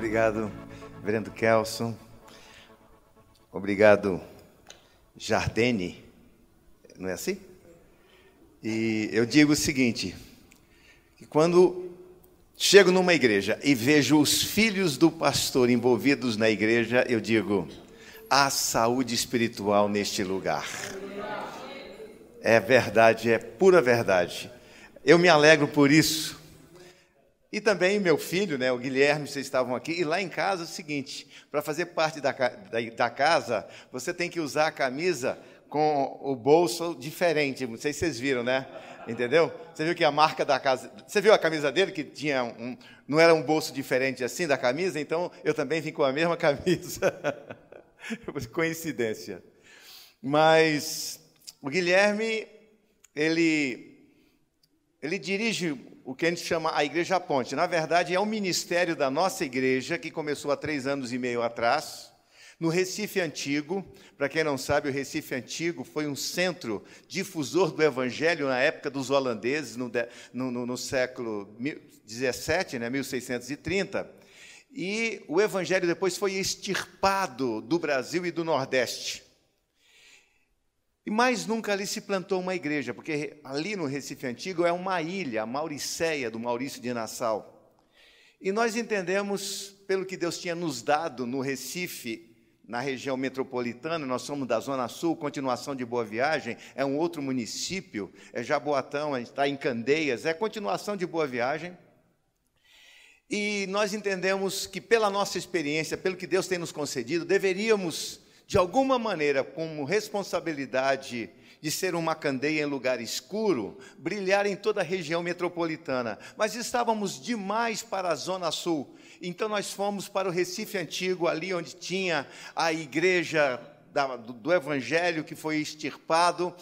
Obrigado, Reverendo Kelson. Obrigado, Jardine. Não é assim? E eu digo o seguinte: que quando chego numa igreja e vejo os filhos do pastor envolvidos na igreja, eu digo: há saúde espiritual neste lugar. É verdade, é pura verdade. Eu me alegro por isso. E também meu filho, né, o Guilherme, vocês estavam aqui. E lá em casa é o seguinte: para fazer parte da, da, da, casa, você tem que usar a camisa com o bolso diferente. Não sei se vocês viram, né? Entendeu? Você viu que a marca da casa. Você viu a camisa dele que tinha um. Não era um bolso diferente assim da camisa? Então eu também vim com a mesma camisa. Coincidência. Mas o Guilherme, ele, ele dirige o que a gente chama a Igreja Ponte. Na verdade, é um ministério da nossa igreja que começou há três anos e meio atrás, no Recife Antigo. Para quem não sabe, o Recife Antigo foi um centro difusor do Evangelho na época dos holandeses, no, no, no século XVII, né, 1630. E o Evangelho depois foi extirpado do Brasil e do Nordeste. E mais nunca ali se plantou uma igreja, porque ali no Recife Antigo é uma ilha, a Mauricéia, do Maurício de Nassau. E nós entendemos, pelo que Deus tinha nos dado no Recife, na região metropolitana, nós somos da Zona Sul, continuação de Boa Viagem, é um outro município, é Jaboatão, a gente está em Candeias, é continuação de Boa Viagem. E nós entendemos que, pela nossa experiência, pelo que Deus tem nos concedido, deveríamos de alguma maneira, como responsabilidade de ser uma candeia em lugar escuro, brilhar em toda a região metropolitana. Mas estávamos demais para a Zona Sul. Então nós fomos para o Recife Antigo, ali onde tinha a igreja da, do, do Evangelho que foi extirpado,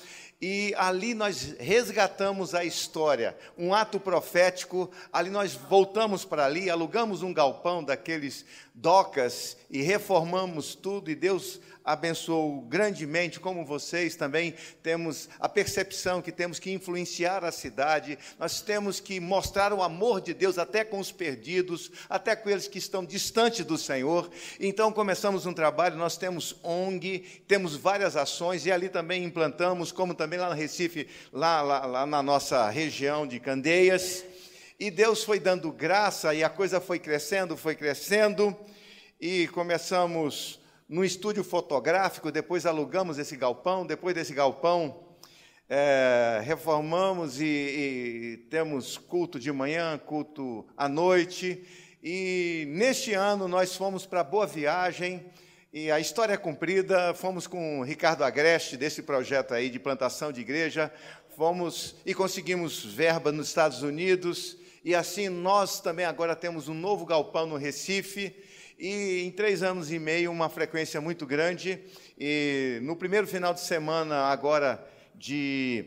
e ali nós resgatamos a história, um ato profético. Ali nós voltamos para ali, alugamos um galpão daqueles docas e reformamos tudo. E Deus abençoou grandemente, como vocês também temos a percepção que temos que influenciar a cidade, nós temos que mostrar o amor de Deus até com os perdidos, até com eles que estão distantes do Senhor. Então começamos um trabalho, nós temos ONG, temos várias ações e ali também implantamos, como também lá no Recife, lá, lá, lá na nossa região de Candeias. E Deus foi dando graça e a coisa foi crescendo, foi crescendo, e começamos no estúdio fotográfico, depois alugamos esse galpão, depois desse galpão é, reformamos e, e, temos culto de manhã, culto à noite. E neste ano nós fomos para Boa Viagem, e a história é cumprida, fomos com o Ricardo Agreste, desse projeto aí de plantação de igreja, fomos e conseguimos verba nos Estados Unidos, e assim nós também agora temos um novo galpão no Recife, e em três anos e meio, uma frequência muito grande. E no primeiro final de semana, agora de,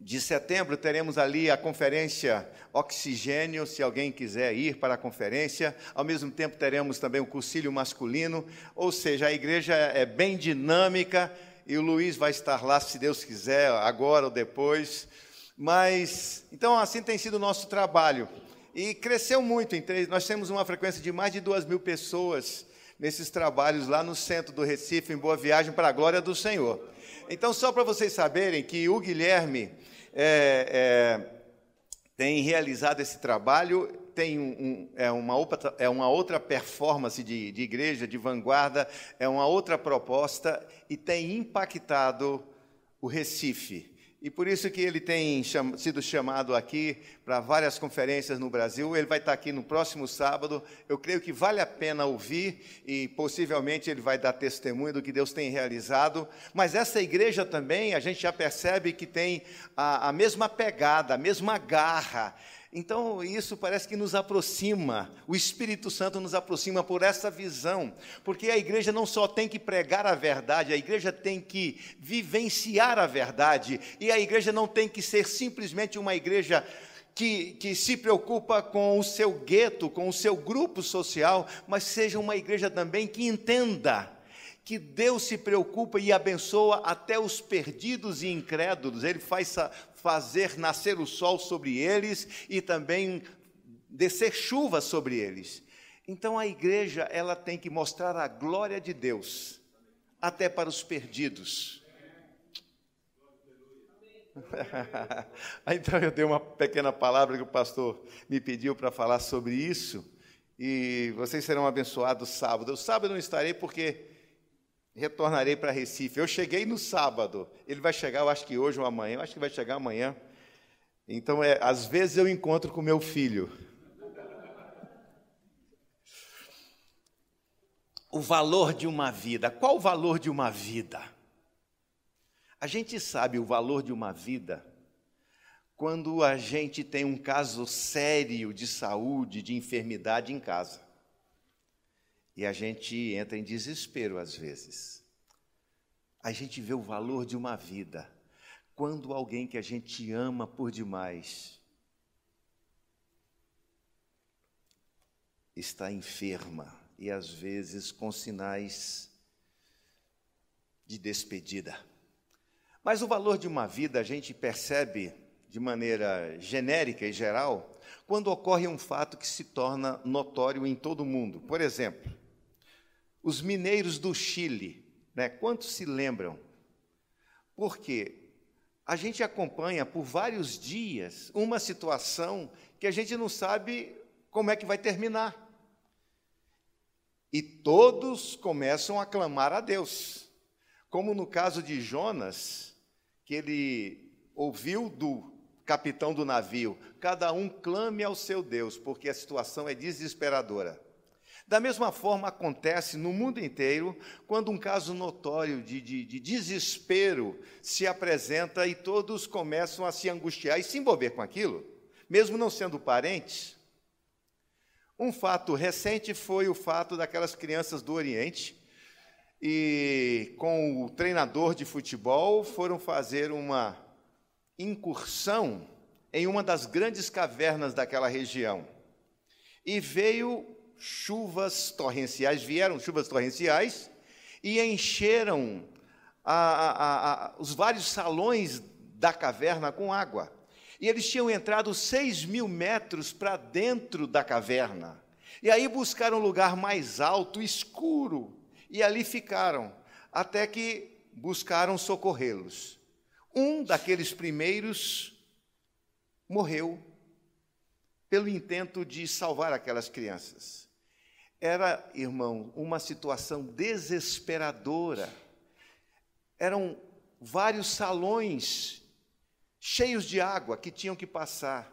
de setembro, teremos ali a conferência Oxigênio, se alguém quiser ir para a conferência. Ao mesmo tempo, teremos também o cursilho masculino, ou seja, a igreja é bem dinâmica e o Luiz vai estar lá, se Deus quiser, agora ou depois. Mas, então, assim tem sido o nosso trabalho. E cresceu muito. Nós temos uma frequência de mais de duas mil pessoas nesses trabalhos lá no centro do Recife, em Boa Viagem, para a glória do Senhor. Então, só para vocês saberem que o Guilherme é, é, tem realizado esse trabalho, tem um, um, é, uma outra, é uma outra performance de, de igreja, de vanguarda, é uma outra proposta e tem impactado o Recife. E por isso que ele tem cham sido chamado aqui para várias conferências no Brasil. Ele vai estar aqui no próximo sábado. Eu creio que vale a pena ouvir e possivelmente ele vai dar testemunho do que Deus tem realizado. Mas essa igreja também, a gente já percebe que tem a, a mesma pegada, a mesma garra. Então, isso parece que nos aproxima, o Espírito Santo nos aproxima por essa visão, porque a igreja não só tem que pregar a verdade, a igreja tem que vivenciar a verdade, e a igreja não tem que ser simplesmente uma igreja que, que, se preocupa com o seu gueto, com o seu grupo social, mas seja uma igreja também que entenda que Deus se preocupa e abençoa até os perdidos e incrédulos. Ele faz fazer nascer o sol sobre eles e também descer chuva sobre eles. Então a igreja, ela tem que mostrar a glória de Deus até para os perdidos. então eu dei uma pequena palavra que o pastor me pediu para falar sobre isso, e vocês serão abençoados sábado. Sábado eu não estarei porque retornarei para Recife. Eu cheguei no sábado, ele vai chegar, eu acho que hoje ou amanhã, eu acho que vai chegar amanhã. Então, é, às vezes eu encontro com meu filho. O valor de uma vida. Qual o valor de uma vida? A gente sabe o valor de uma vida quando a gente tem um caso sério de saúde, de enfermidade em casa. E a gente entra em desespero às vezes. A gente vê o valor de uma vida quando alguém que a gente ama por demais está enferma e às vezes com sinais de despedida. Mas o valor de uma vida a gente percebe de maneira genérica e geral quando ocorre um fato que se torna notório em todo o mundo. Por exemplo, os mineiros do Chile, né? quantos se lembram? Porque a gente acompanha por vários dias uma situação que a gente não sabe como é que vai terminar. E todos começam a clamar a Deus. Como no caso de Jonas, que ele ouviu do capitão do navio: cada um clame ao seu Deus, porque a situação é desesperadora. Da mesma forma acontece no mundo inteiro quando um caso notório de, de, de, desespero se apresenta e todos começam a se angustiar e se envolver com aquilo, mesmo não sendo parentes. Um fato recente foi o fato daquelas crianças do Oriente e com o treinador de futebol foram fazer uma incursão em uma das grandes cavernas daquela região. E veio chuvas torrenciais, vieram chuvas torrenciais e encheram a, a, a, os vários salões da caverna com água. E eles tinham entrado seis mil metros para dentro da caverna. E aí buscaram um lugar mais alto, escuro, e ali ficaram, até que buscaram socorrê-los. Um daqueles primeiros morreu pelo intento de salvar aquelas crianças. Era, irmão, uma situação desesperadora. Eram vários salões cheios de água que tinham que passar.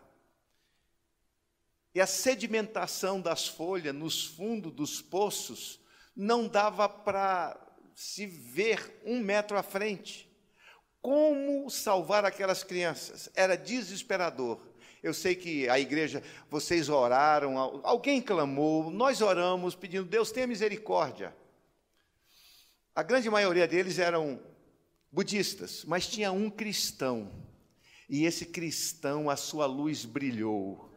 E a sedimentação das folhas nos fundos dos poços não dava para se ver um metro à frente. Como salvar aquelas crianças? Era desesperador. Eu sei que a igreja, vocês oraram, alguém clamou, nós oramos pedindo, Deus tenha misericórdia. A grande maioria deles eram budistas, mas tinha um cristão. E esse cristão, a sua luz brilhou.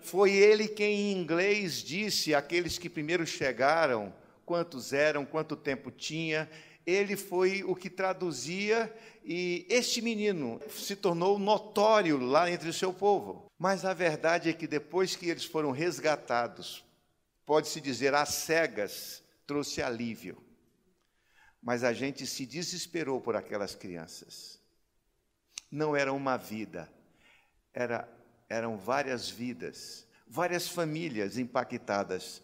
Foi ele quem em inglês disse àqueles que primeiro chegaram: quantos eram, quanto tempo tinha. Ele foi o que traduzia e este menino se tornou notório lá entre o seu povo. Mas a verdade é que depois que eles foram resgatados, pode-se dizer às cegas, trouxe alívio. Mas a gente se desesperou por aquelas crianças. Não era uma vida, era, eram várias vidas, várias famílias impactadas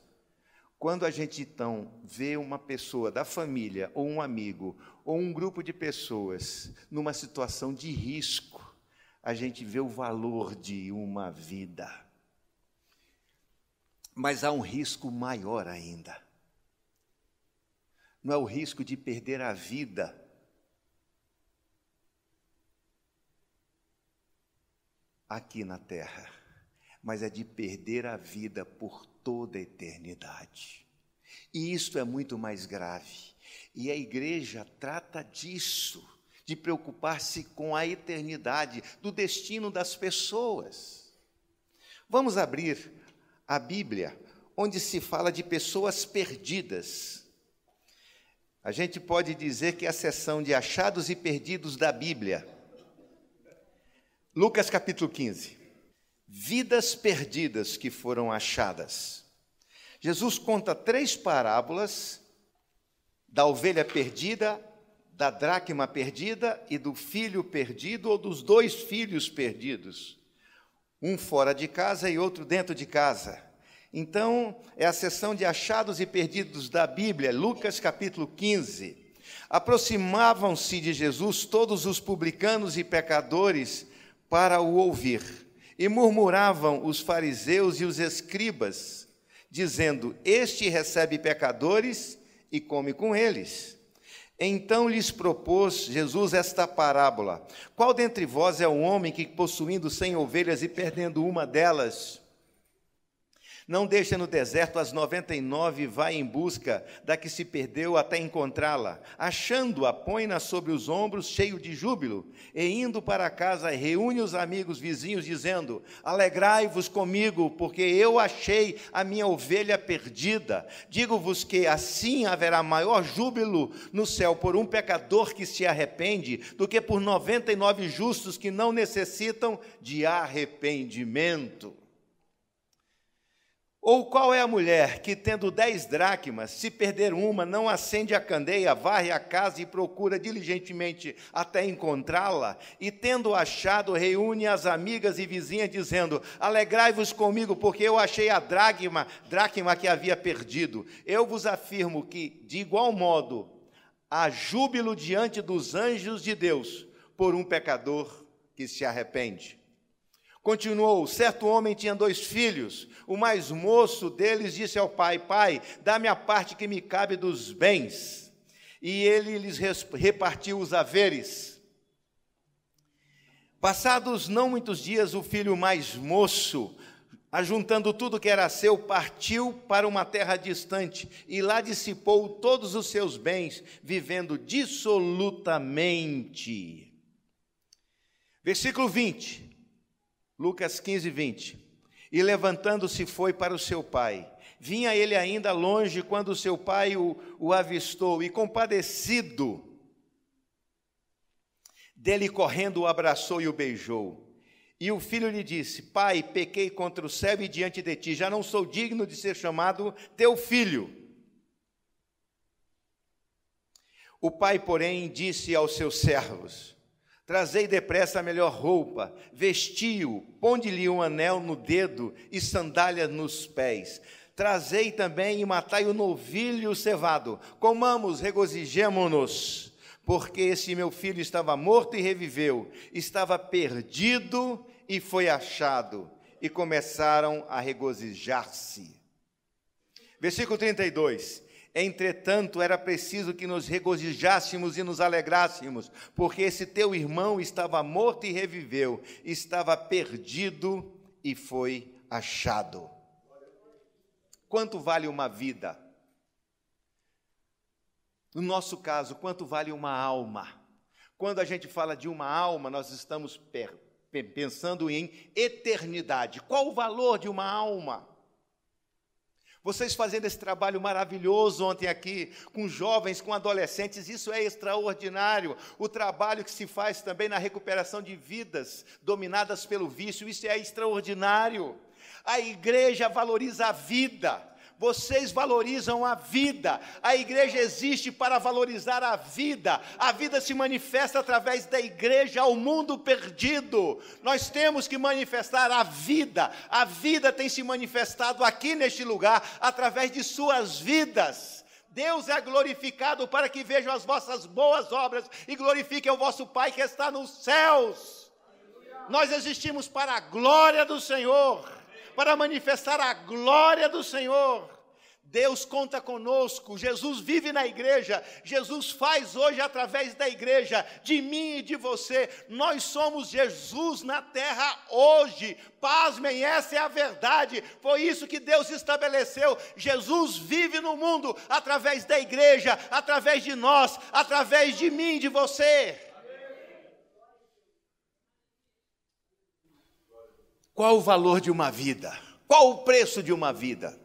quando a gente então vê uma pessoa da família, ou um amigo, ou um grupo de pessoas numa situação de risco, a gente vê o valor de uma vida. Mas há um risco maior ainda. Não é o risco de perder a vida. Aqui na terra, mas é de perder a vida por toda a eternidade. E isto é muito mais grave. E a igreja trata disso, de preocupar-se com a eternidade, do destino das pessoas. Vamos abrir a Bíblia, onde se fala de pessoas perdidas. A gente pode dizer que é a seção de achados e perdidos da Bíblia. Lucas capítulo 15 vidas perdidas que foram achadas. Jesus conta três parábolas da ovelha perdida, da dracma perdida e do filho perdido ou dos dois filhos perdidos. Um fora de casa e outro dentro de casa. Então, é a sessão de achados e perdidos da Bíblia, Lucas capítulo 15. Aproximavam-se de Jesus todos os publicanos e pecadores para o ouvir, e murmuravam os fariseus e os escribas dizendo: Este recebe pecadores e come com eles. Então lhes propôs Jesus esta parábola: Qual dentre vós é o homem que, possuindo cem ovelhas e perdendo uma delas, não deixa no deserto as noventa e nove vai em busca da que se perdeu até encontrá-la. Achando-a, põe-na sobre os ombros, cheio de júbilo, e indo para casa, reúne os amigos vizinhos, dizendo: Alegrai-vos comigo, porque eu achei a minha ovelha perdida. Digo-vos que assim haverá maior júbilo no céu por um pecador que se arrepende, do que por noventa e nove justos que não necessitam de arrependimento. Ou qual é a mulher que, tendo dez dracmas, se perder uma, não acende a candeia, varre a casa e procura diligentemente até encontrá-la? E, tendo achado, reúne as amigas e vizinhas, dizendo: Alegrai-vos comigo, porque eu achei a dracma, dracma que havia perdido. Eu vos afirmo que, de igual modo, há júbilo diante dos anjos de Deus por um pecador que se arrepende. Continuou: certo homem tinha dois filhos. O mais moço deles disse ao pai: Pai, dá-me a parte que me cabe dos bens. E ele lhes repartiu os haveres. Passados não muitos dias, o filho mais moço, ajuntando tudo que era seu, partiu para uma terra distante e lá dissipou todos os seus bens, vivendo dissolutamente. Versículo 20. Lucas 15, 20. E levantando-se foi para o seu pai. Vinha ele ainda longe quando seu pai o, o avistou e, compadecido, dele correndo, o abraçou e o beijou. E o filho lhe disse: Pai, pequei contra o céu e diante de ti, já não sou digno de ser chamado teu filho. O pai, porém, disse aos seus servos: Trazei depressa a melhor roupa, vestiu, ponde-lhe um anel no dedo e sandália nos pés. Trazei também e matai o novilho cevado. Comamos, regozijemo-nos, porque esse meu filho estava morto e reviveu, estava perdido e foi achado. E começaram a regozijar-se. Versículo 32. Entretanto, era preciso que nos regozijássemos e nos alegrássemos, porque esse teu irmão estava morto e reviveu, estava perdido e foi achado. Quanto vale uma vida? No nosso caso, quanto vale uma alma? Quando a gente fala de uma alma, nós estamos pensando em eternidade. Qual o valor de uma alma? Vocês fazendo esse trabalho maravilhoso ontem aqui, com jovens, com adolescentes, isso é extraordinário. O trabalho que se faz também na recuperação de vidas dominadas pelo vício, isso é extraordinário. A igreja valoriza a vida. Vocês valorizam a vida. A igreja existe para valorizar a vida. A vida se manifesta através da igreja ao mundo perdido. Nós temos que manifestar a vida. A vida tem se manifestado aqui neste lugar através de suas vidas. Deus é glorificado para que vejam as vossas boas obras e glorifiquem o vosso Pai que está nos céus. Nós existimos para a glória do Senhor para manifestar a glória do Senhor. Deus conta conosco, Jesus vive na igreja, Jesus faz hoje através da igreja, de mim e de você. Nós somos Jesus na terra hoje. Pasmem, essa é a verdade. Foi isso que Deus estabeleceu. Jesus vive no mundo através da igreja, através de nós, através de mim e de você. Qual o valor de uma vida? Qual o preço de uma vida?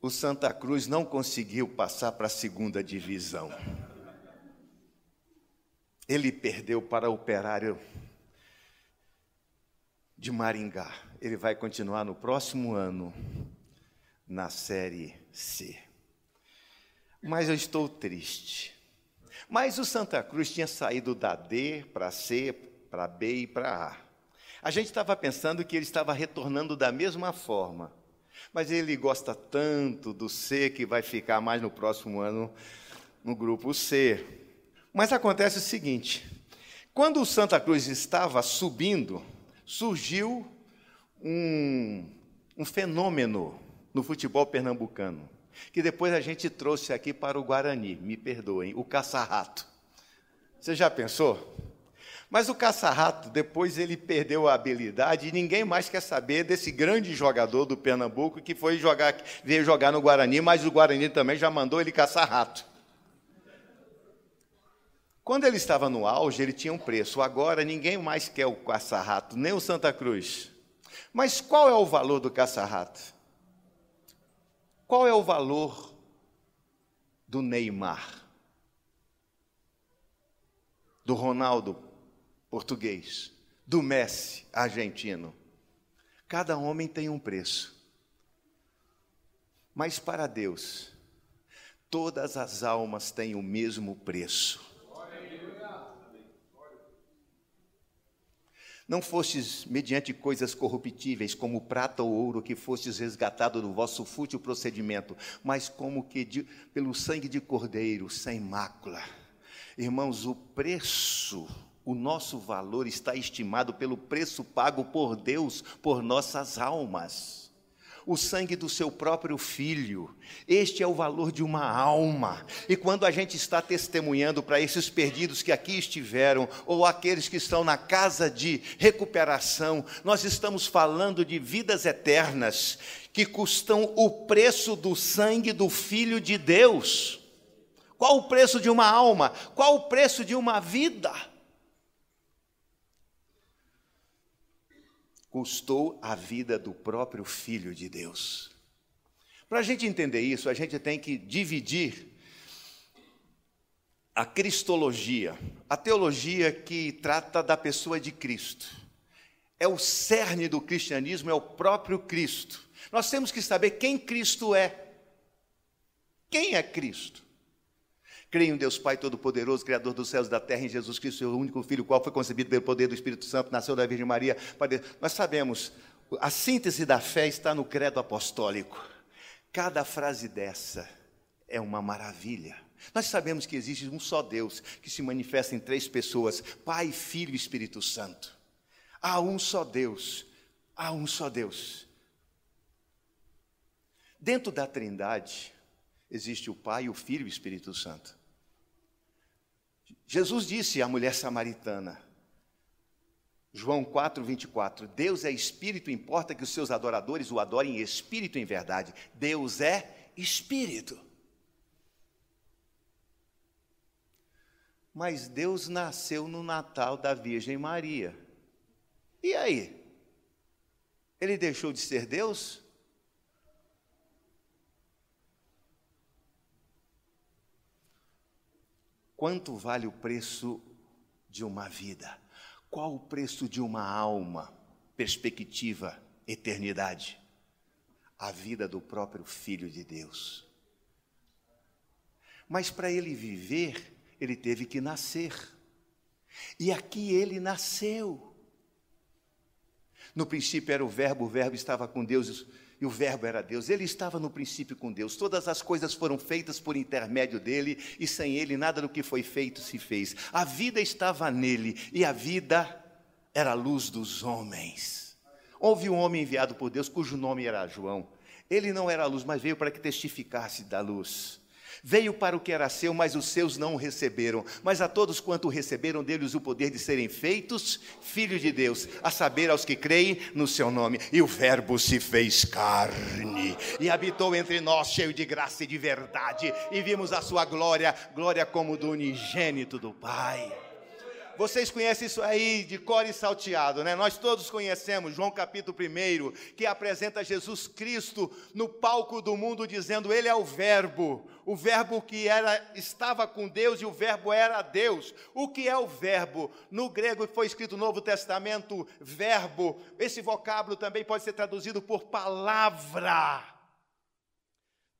O Santa Cruz não conseguiu passar para a segunda divisão. Ele perdeu para o operário. de Maringá. Ele vai continuar no próximo ano na série C. Mas eu estou triste. Mas o Santa Cruz tinha saído da D para C, para B e para A. A gente estava pensando que ele estava retornando da mesma forma. Mas ele gosta tanto do C que vai ficar mais no próximo ano no grupo C. Mas acontece o seguinte: quando o Santa Cruz estava subindo, surgiu um, um fenômeno no futebol pernambucano, que depois a gente trouxe aqui para o Guarani, me perdoem, o caça-rato. Você já pensou? Mas o caça-rato, depois ele perdeu a habilidade e ninguém mais quer saber desse grande jogador do Pernambuco que foi jogar, veio jogar no Guarani, mas o Guarani também já mandou ele caçar-rato. Quando ele estava no auge, ele tinha um preço. Agora ninguém mais quer o caça-rato, nem o Santa Cruz. Mas qual é o valor do caça-rato? Qual é o valor do Neymar? Do Ronaldo português? Do Messi argentino? Cada homem tem um preço. Mas para Deus, todas as almas têm o mesmo preço. Não fostes mediante coisas corruptíveis, como prata ou ouro, que fostes resgatado do vosso fútil procedimento, mas como que de, pelo sangue de cordeiro, sem mácula. Irmãos, o preço, o nosso valor está estimado pelo preço pago por Deus por nossas almas o sangue do seu próprio filho. Este é o valor de uma alma. E quando a gente está testemunhando para esses perdidos que aqui estiveram, ou aqueles que estão na casa de recuperação, nós estamos falando de vidas eternas que custam o preço do sangue do Filho de Deus. Qual o preço de uma alma? Qual o preço de uma vida? Custou a vida do próprio Filho de Deus. Para a gente entender isso, a gente tem que dividir a cristologia, a teologia que trata da pessoa de Cristo. É o cerne do cristianismo, é o próprio Cristo. Nós temos que saber quem Cristo é. Quem é Cristo? Creio em Deus Pai Todo-Poderoso, Criador dos céus e da terra, em Jesus Cristo, seu único Filho, qual foi concebido pelo poder do Espírito Santo, nasceu da Virgem Maria. Nós sabemos, a síntese da fé está no credo apostólico. Cada frase dessa é uma maravilha. Nós sabemos que existe um só Deus que se manifesta em três pessoas: Pai, Filho e Espírito Santo. Há um só Deus, há um só Deus. Dentro da Trindade existe o Pai, o Filho e o Espírito Santo. Jesus disse à mulher samaritana, João 4, 24: Deus é espírito, importa que os seus adoradores o adorem em espírito em verdade. Deus é espírito. Mas Deus nasceu no Natal da Virgem Maria. E aí? Ele deixou de ser Deus? Quanto vale o preço de uma vida? Qual o preço de uma alma? Perspectiva, eternidade. A vida do próprio Filho de Deus. Mas para ele viver, ele teve que nascer. E aqui ele nasceu. No princípio era o Verbo, o Verbo estava com Deus e o Verbo era Deus. Ele estava no princípio com Deus. Todas as coisas foram feitas por intermédio dele, e sem ele nada do que foi feito se fez. A vida estava nele, e a vida era a luz dos homens. Houve um homem enviado por Deus cujo nome era João. Ele não era a luz, mas veio para que testificasse da luz. Veio para o que era seu, mas os seus não o receberam. Mas a todos quanto receberam deles o poder de serem feitos filhos de Deus, a saber aos que creem no seu nome. E o Verbo se fez carne e habitou entre nós, cheio de graça e de verdade, e vimos a sua glória, glória como do unigênito do Pai. Vocês conhecem isso aí de cor e salteado, né? Nós todos conhecemos João capítulo 1, que apresenta Jesus Cristo no palco do mundo dizendo: Ele é o Verbo, o Verbo que era estava com Deus e o Verbo era Deus. O que é o Verbo? No grego foi escrito no Novo Testamento, verbo. Esse vocábulo também pode ser traduzido por palavra.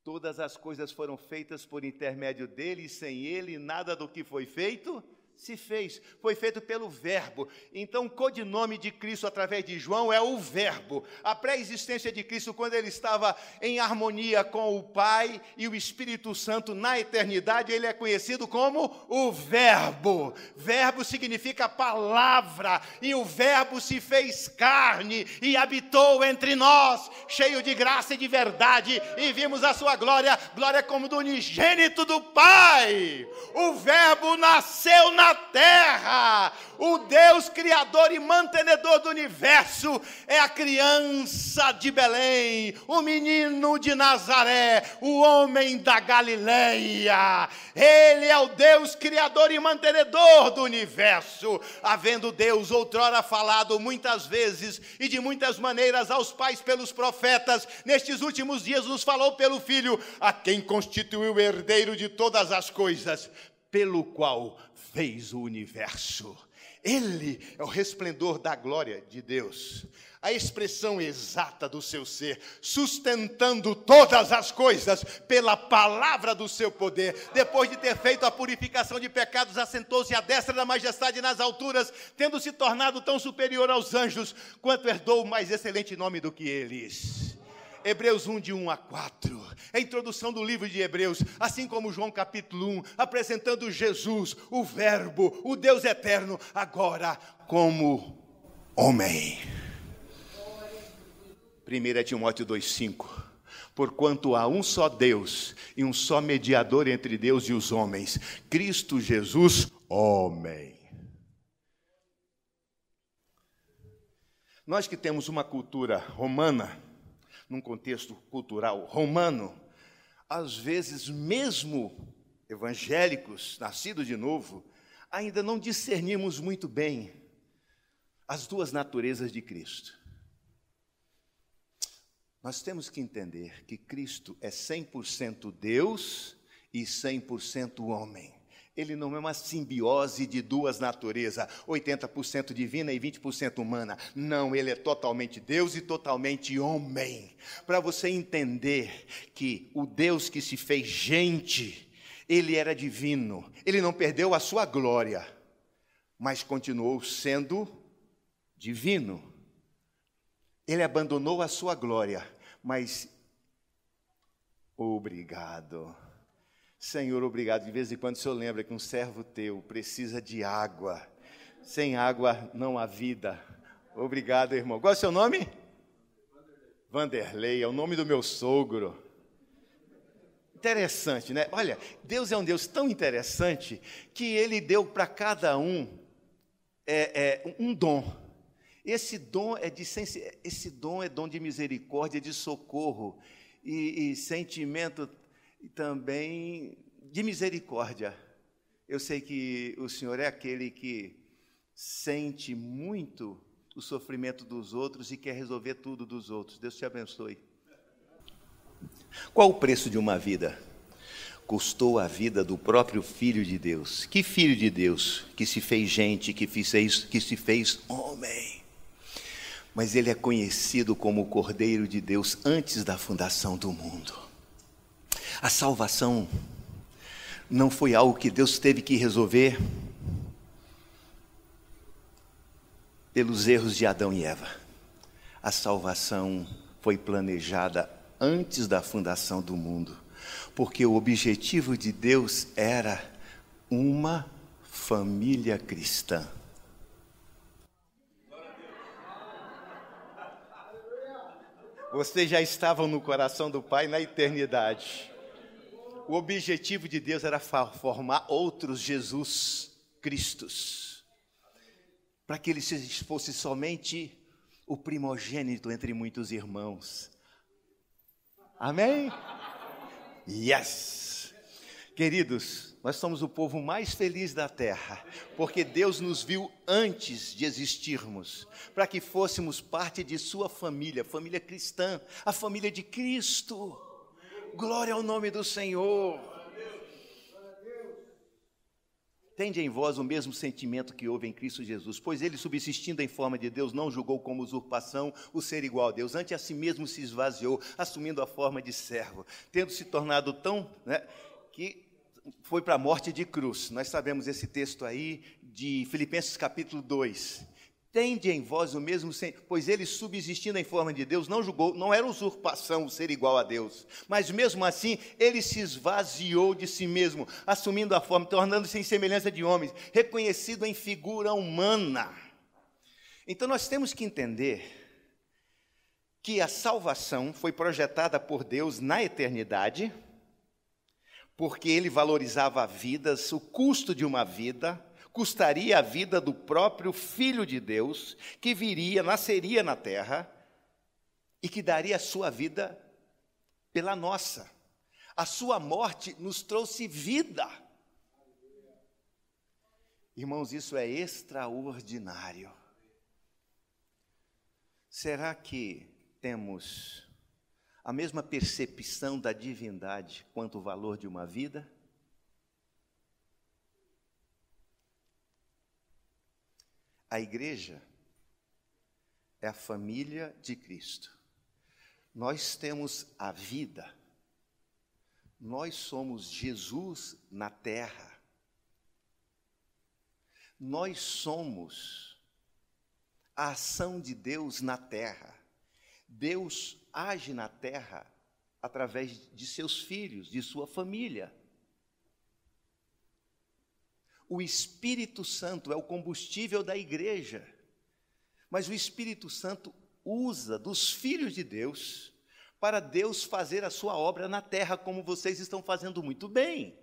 Todas as coisas foram feitas por intermédio dele, e sem ele nada do que foi feito se fez, foi feito pelo Verbo. Então, o codinome de Cristo através de João é o Verbo. A pré-existência de Cristo, quando ele estava em harmonia com o Pai e o Espírito Santo na eternidade, ele é conhecido como o Verbo. Verbo significa palavra, e o Verbo se fez carne e habitou entre nós, cheio de graça e de verdade, e vimos a sua glória, glória como do unigênito do Pai. O Verbo nasceu na na terra. O Deus criador e mantenedor do universo é a criança de Belém, o menino de Nazaré, o homem da Galileia. Ele é o Deus criador e mantenedor do universo, havendo Deus outrora falado muitas vezes e de muitas maneiras aos pais pelos profetas, nestes últimos dias nos falou pelo Filho, a quem constituiu o herdeiro de todas as coisas, pelo qual fez o universo. Ele é o resplendor da glória de Deus, a expressão exata do seu ser, sustentando todas as coisas pela palavra do seu poder. Depois de ter feito a purificação de pecados, assentou-se à destra da majestade nas alturas, tendo se tornado tão superior aos anjos, quanto herdou o mais excelente nome do que eles. Hebreus 1, de 1 a 4. É a introdução do livro de Hebreus, assim como João capítulo 1, apresentando Jesus, o Verbo, o Deus eterno, agora como homem. 1 Timóteo 2,5 Porquanto há um só Deus e um só mediador entre Deus e os homens, Cristo Jesus, homem. Nós que temos uma cultura romana, num contexto cultural romano, às vezes, mesmo evangélicos, nascidos de novo, ainda não discernimos muito bem as duas naturezas de Cristo. Nós temos que entender que Cristo é 100% Deus e 100% homem. Ele não é uma simbiose de duas naturezas, 80% divina e 20% humana. Não, ele é totalmente Deus e totalmente homem. Para você entender que o Deus que se fez gente, ele era divino, ele não perdeu a sua glória, mas continuou sendo divino. Ele abandonou a sua glória, mas obrigado Senhor, obrigado. De vez em quando o Senhor lembra que um servo teu precisa de água. Sem água não há vida. Obrigado, irmão. Qual é o seu nome? Vanderlei, é o nome do meu sogro. Interessante, né? Olha, Deus é um Deus tão interessante que Ele deu para cada um é, é, um dom. Esse dom é de esse dom é dom de misericórdia, de socorro e, e sentimento e também de misericórdia. Eu sei que o Senhor é aquele que sente muito o sofrimento dos outros e quer resolver tudo dos outros. Deus te abençoe. Qual o preço de uma vida? Custou a vida do próprio Filho de Deus. Que Filho de Deus que se fez gente, que, fez, que se fez homem. Mas ele é conhecido como o Cordeiro de Deus antes da fundação do mundo. A salvação não foi algo que Deus teve que resolver pelos erros de Adão e Eva. A salvação foi planejada antes da fundação do mundo, porque o objetivo de Deus era uma família cristã. Vocês já estavam no coração do Pai na eternidade o objetivo de Deus era formar outros Jesus Cristos, para que ele fosse somente o primogênito entre muitos irmãos. Amém? Yes! Queridos, nós somos o povo mais feliz da terra, porque Deus nos viu antes de existirmos, para que fôssemos parte de Sua família, família cristã, a família de Cristo. Glória ao nome do Senhor. Tende em vós o mesmo sentimento que houve em Cristo Jesus, pois ele, subsistindo em forma de Deus, não julgou como usurpação o ser igual a Deus, antes a si mesmo se esvaziou, assumindo a forma de servo, tendo se tornado tão. Né, que foi para a morte de cruz. Nós sabemos esse texto aí de Filipenses capítulo 2. Tende em vós o mesmo, pois ele, subsistindo em forma de Deus, não julgou, não era usurpação ser igual a Deus, mas mesmo assim, ele se esvaziou de si mesmo, assumindo a forma, tornando-se em semelhança de homens, reconhecido em figura humana. Então nós temos que entender que a salvação foi projetada por Deus na eternidade, porque ele valorizava vidas, o custo de uma vida, custaria a vida do próprio Filho de Deus, que viria, nasceria na terra e que daria a sua vida pela nossa. A sua morte nos trouxe vida. Irmãos, isso é extraordinário. Será que temos a mesma percepção da divindade quanto o valor de uma vida? A igreja é a família de Cristo. Nós temos a vida. Nós somos Jesus na terra. Nós somos a ação de Deus na terra. Deus age na terra através de seus filhos, de sua família. O Espírito Santo é o combustível da igreja, mas o Espírito Santo usa dos filhos de Deus para Deus fazer a sua obra na terra, como vocês estão fazendo muito bem.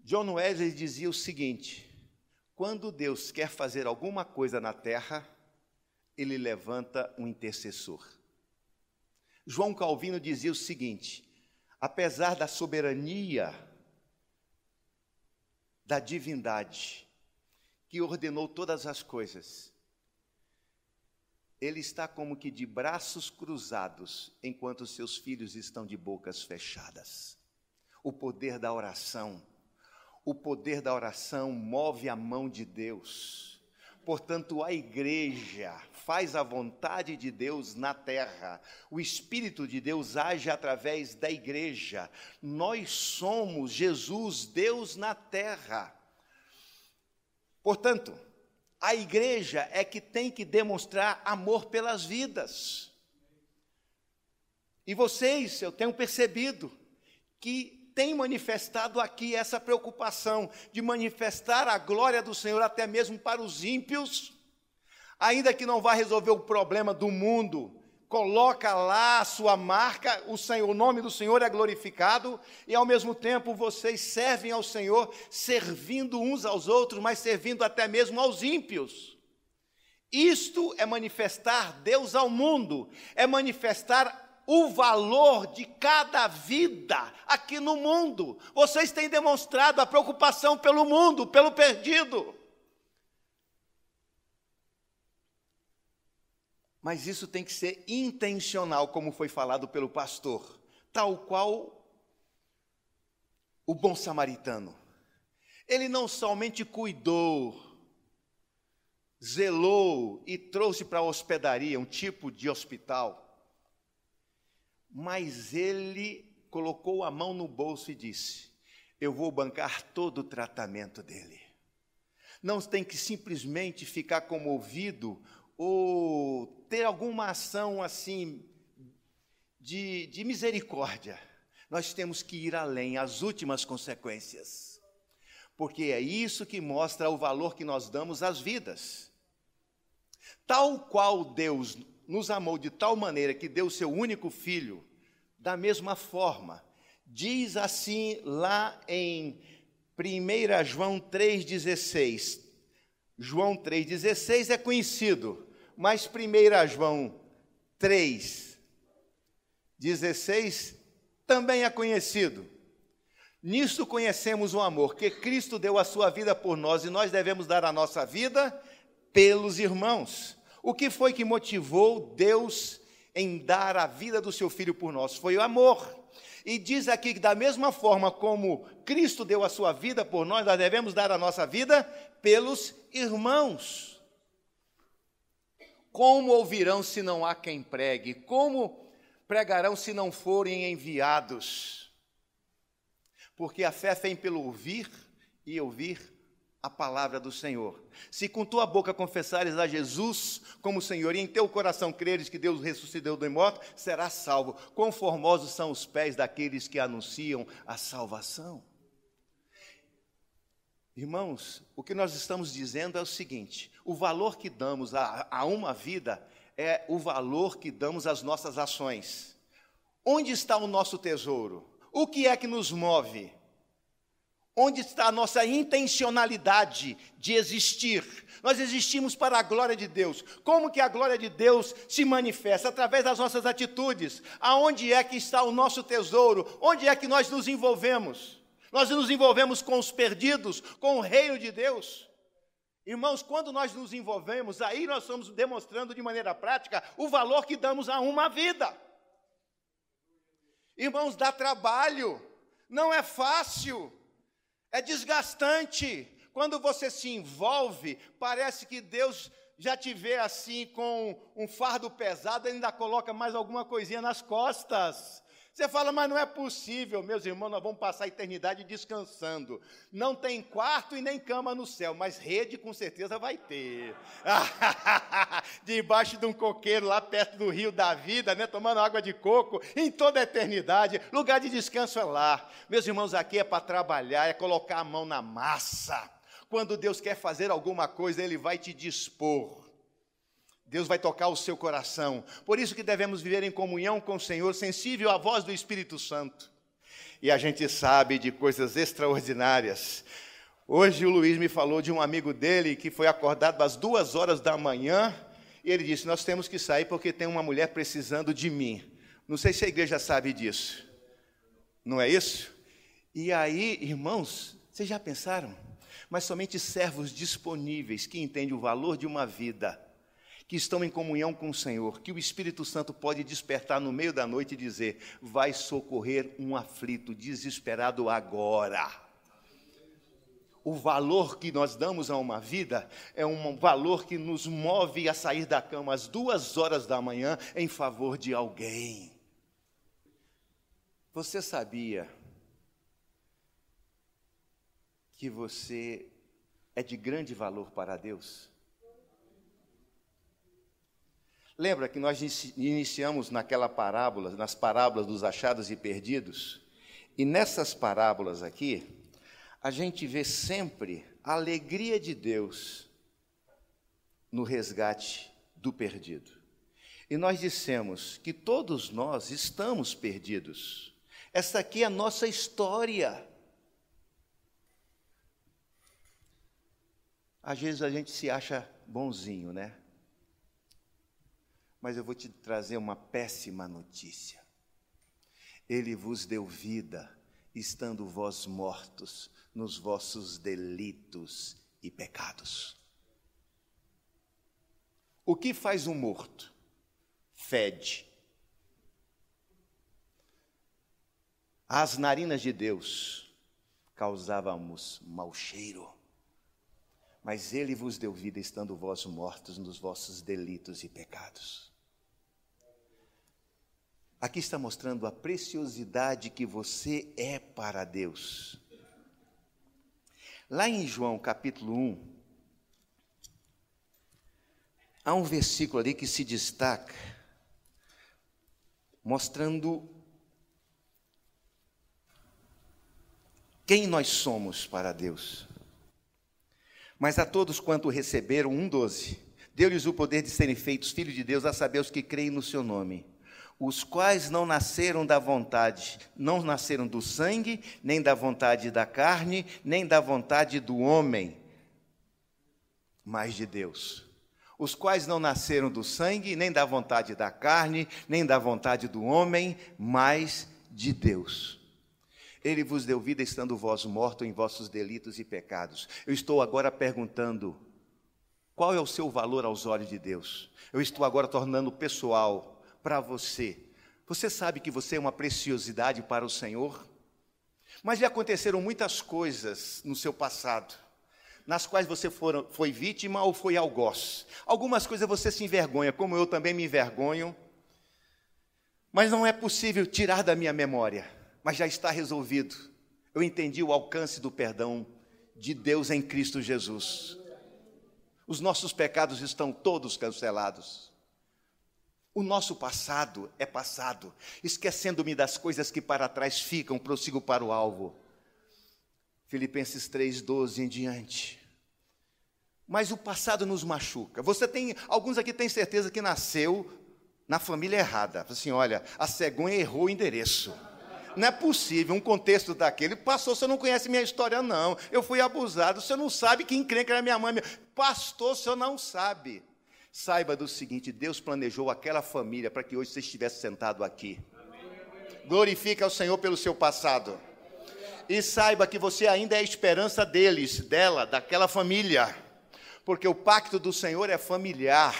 John Wesley dizia o seguinte: quando Deus quer fazer alguma coisa na terra, ele levanta um intercessor. João Calvino dizia o seguinte: apesar da soberania da divindade que ordenou todas as coisas, ele está como que de braços cruzados enquanto seus filhos estão de bocas fechadas. O poder da oração, o poder da oração move a mão de Deus Portanto, a igreja faz a vontade de Deus na terra. O Espírito de Deus age através da igreja. Nós somos Jesus, Deus na terra. Portanto, a igreja é que tem que demonstrar amor pelas vidas. E vocês, eu tenho percebido que tem manifestado aqui essa preocupação de manifestar a glória do Senhor até mesmo para os ímpios, ainda que não vá resolver o problema do mundo, coloca lá a sua marca, o Senhor, o nome do Senhor é glorificado e ao mesmo tempo vocês servem ao Senhor, servindo uns aos outros, mas servindo até mesmo aos ímpios. Isto é manifestar Deus ao mundo, é manifestar o valor de cada vida aqui no mundo. Vocês têm demonstrado a preocupação pelo mundo, pelo perdido. Mas isso tem que ser intencional, como foi falado pelo pastor, tal qual o bom samaritano. Ele não somente cuidou, zelou e trouxe para a hospedaria um tipo de hospital mas ele colocou a mão no bolso e disse: Eu vou bancar todo o tratamento dele. Não tem que simplesmente ficar comovido ou ter alguma ação assim de, de misericórdia. Nós temos que ir além, as últimas consequências. Porque é isso que mostra o valor que nós damos às vidas. Tal qual Deus nos amou de tal maneira que deu seu único filho, da mesma forma. Diz assim lá em 1 João 3,16. João 3,16 é conhecido, mas 1 João 3, 16 também é conhecido. Nisto conhecemos o amor, que Cristo deu a sua vida por nós e nós devemos dar a nossa vida pelos irmãos. O que foi que motivou Deus em dar a vida do seu filho por nós? Foi o amor. E diz aqui que, da mesma forma como Cristo deu a sua vida por nós, nós devemos dar a nossa vida pelos irmãos. Como ouvirão se não há quem pregue? Como pregarão se não forem enviados? Porque a fé vem pelo ouvir e ouvir a palavra do Senhor. Se com tua boca confessares a Jesus como Senhor e em teu coração creres que Deus ressuscitou do morto, serás salvo. Conformosos são os pés daqueles que anunciam a salvação. Irmãos, o que nós estamos dizendo é o seguinte: o valor que damos a, a uma vida é o valor que damos às nossas ações. Onde está o nosso tesouro? O que é que nos move? Onde está a nossa intencionalidade de existir? Nós existimos para a glória de Deus. Como que a glória de Deus se manifesta? Através das nossas atitudes. Aonde é que está o nosso tesouro? Onde é que nós nos envolvemos? Nós nos envolvemos com os perdidos, com o reino de Deus. Irmãos, quando nós nos envolvemos, aí nós estamos demonstrando de maneira prática o valor que damos a uma vida. Irmãos, dá trabalho, não é fácil. É desgastante. Quando você se envolve, parece que Deus já te vê assim com um fardo pesado, ainda coloca mais alguma coisinha nas costas. Você fala, mas não é possível, meus irmãos, nós vamos passar a eternidade descansando. Não tem quarto e nem cama no céu, mas rede com certeza vai ter. Debaixo de um coqueiro lá perto do rio da vida, né, tomando água de coco, em toda a eternidade. Lugar de descanso é lá. Meus irmãos, aqui é para trabalhar, é colocar a mão na massa. Quando Deus quer fazer alguma coisa, Ele vai te dispor. Deus vai tocar o seu coração. Por isso que devemos viver em comunhão com o Senhor, sensível à voz do Espírito Santo. E a gente sabe de coisas extraordinárias. Hoje o Luiz me falou de um amigo dele que foi acordado às duas horas da manhã e ele disse: Nós temos que sair porque tem uma mulher precisando de mim. Não sei se a igreja sabe disso. Não é isso? E aí, irmãos, vocês já pensaram? Mas somente servos disponíveis que entendem o valor de uma vida que estão em comunhão com o Senhor, que o Espírito Santo pode despertar no meio da noite e dizer: vai socorrer um aflito desesperado agora. O valor que nós damos a uma vida é um valor que nos move a sair da cama às duas horas da manhã em favor de alguém. Você sabia que você é de grande valor para Deus? Lembra que nós iniciamos naquela parábola, nas parábolas dos achados e perdidos? E nessas parábolas aqui, a gente vê sempre a alegria de Deus no resgate do perdido. E nós dissemos que todos nós estamos perdidos. Essa aqui é a nossa história. Às vezes a gente se acha bonzinho, né? Mas eu vou te trazer uma péssima notícia. Ele vos deu vida, estando vós mortos nos vossos delitos e pecados. O que faz um morto? Fede. As narinas de Deus causávamos mau cheiro. Mas ele vos deu vida estando vós mortos nos vossos delitos e pecados. Aqui está mostrando a preciosidade que você é para Deus. Lá em João capítulo 1, há um versículo ali que se destaca, mostrando quem nós somos para Deus. Mas a todos quanto receberam, 1,12, deu-lhes o poder de serem feitos filhos de Deus, a saber os que creem no seu nome os quais não nasceram da vontade, não nasceram do sangue, nem da vontade da carne, nem da vontade do homem, mas de Deus. Os quais não nasceram do sangue, nem da vontade da carne, nem da vontade do homem, mas de Deus. Ele vos deu vida estando vós morto em vossos delitos e pecados. Eu estou agora perguntando: qual é o seu valor aos olhos de Deus? Eu estou agora tornando pessoal para você. Você sabe que você é uma preciosidade para o Senhor? Mas já aconteceram muitas coisas no seu passado, nas quais você foram, foi vítima ou foi algoz. Algumas coisas você se envergonha, como eu também me envergonho. Mas não é possível tirar da minha memória, mas já está resolvido. Eu entendi o alcance do perdão de Deus em Cristo Jesus. Os nossos pecados estão todos cancelados. O nosso passado é passado. Esquecendo-me das coisas que para trás ficam, prossigo para o alvo. Filipenses 3:12 em diante. Mas o passado nos machuca. Você tem, alguns aqui têm certeza que nasceu na família errada. Assim, olha, a cegonha errou o endereço. Não é possível um contexto daquele. Pastor, você não conhece minha história, não. Eu fui abusado. Você não sabe quem crê que era minha mãe. Pastor, senhor não sabe. Saiba do seguinte: Deus planejou aquela família para que hoje você estivesse sentado aqui. Glorifique ao Senhor pelo seu passado. E saiba que você ainda é a esperança deles, dela, daquela família. Porque o pacto do Senhor é familiar.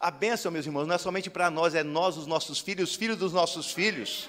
A bênção, meus irmãos, não é somente para nós, é nós, os nossos filhos, os filhos dos nossos filhos.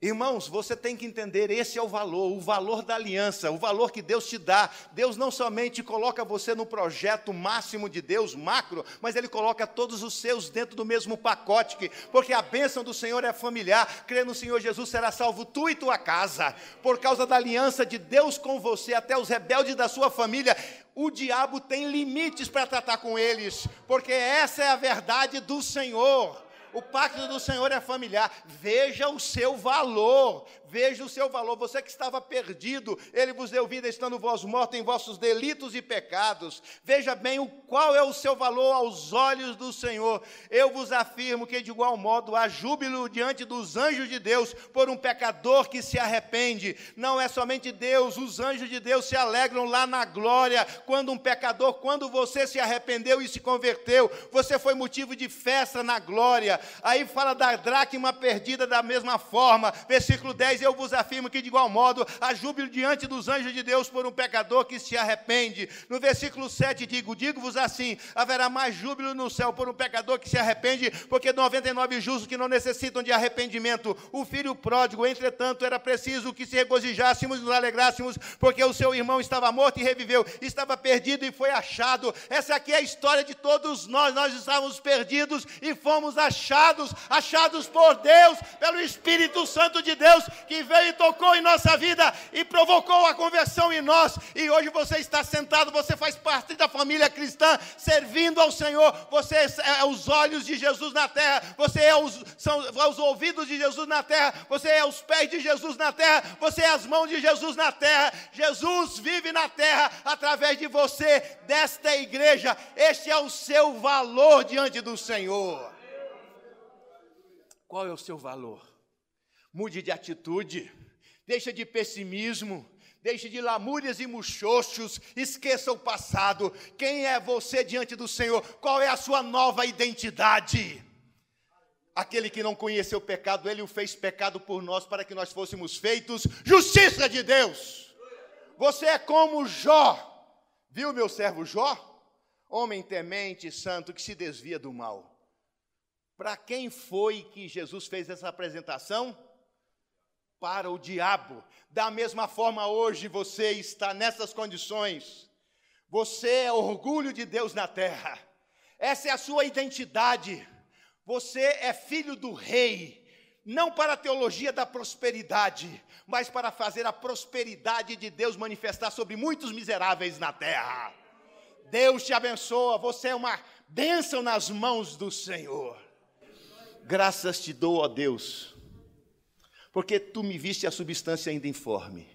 Irmãos, você tem que entender, esse é o valor, o valor da aliança, o valor que Deus te dá. Deus não somente coloca você no projeto máximo de Deus, macro, mas Ele coloca todos os seus dentro do mesmo pacote, porque a bênção do Senhor é familiar. Crer no Senhor Jesus será salvo tu e tua casa, por causa da aliança de Deus com você, até os rebeldes da sua família. O diabo tem limites para tratar com eles, porque essa é a verdade do Senhor. O pacto do Senhor é familiar. Veja o seu valor. Veja o seu valor. Você que estava perdido, ele vos deu vida estando vós mortos em vossos delitos e pecados. Veja bem o qual é o seu valor aos olhos do Senhor. Eu vos afirmo que de igual modo há júbilo diante dos anjos de Deus por um pecador que se arrepende. Não é somente Deus, os anjos de Deus se alegram lá na glória quando um pecador, quando você se arrependeu e se converteu, você foi motivo de festa na glória. Aí fala da dracma perdida da mesma forma. Versículo 10: Eu vos afirmo que de igual modo há júbilo diante dos anjos de Deus por um pecador que se arrepende. No versículo 7 digo: Digo-vos assim: haverá mais júbilo no céu por um pecador que se arrepende, porque 99 justos que não necessitam de arrependimento. O filho pródigo, entretanto, era preciso que se regozijássemos e nos alegrássemos, porque o seu irmão estava morto e reviveu, estava perdido e foi achado. Essa aqui é a história de todos nós. Nós estávamos perdidos e fomos achados achados, achados por Deus, pelo Espírito Santo de Deus, que veio e tocou em nossa vida e provocou a conversão em nós. E hoje você está sentado, você faz parte da família cristã, servindo ao Senhor. Você é os olhos de Jesus na terra, você é os, são os ouvidos de Jesus na terra, você é os pés de Jesus na terra, você é as mãos de Jesus na terra. Jesus vive na terra através de você, desta igreja. Este é o seu valor diante do Senhor. Qual é o seu valor? Mude de atitude, deixa de pessimismo, deixe de lamúrias e muxoxos, esqueça o passado. Quem é você diante do Senhor? Qual é a sua nova identidade? Aquele que não conheceu o pecado, ele o fez pecado por nós para que nós fôssemos feitos justiça de Deus. Você é como Jó. Viu meu servo Jó? Homem temente, santo, que se desvia do mal. Para quem foi que Jesus fez essa apresentação? Para o diabo. Da mesma forma, hoje você está nessas condições. Você é orgulho de Deus na terra. Essa é a sua identidade. Você é filho do rei. Não para a teologia da prosperidade, mas para fazer a prosperidade de Deus manifestar sobre muitos miseráveis na terra. Deus te abençoa, você é uma bênção nas mãos do Senhor. Graças te dou, ó Deus, porque tu me viste a substância ainda informe.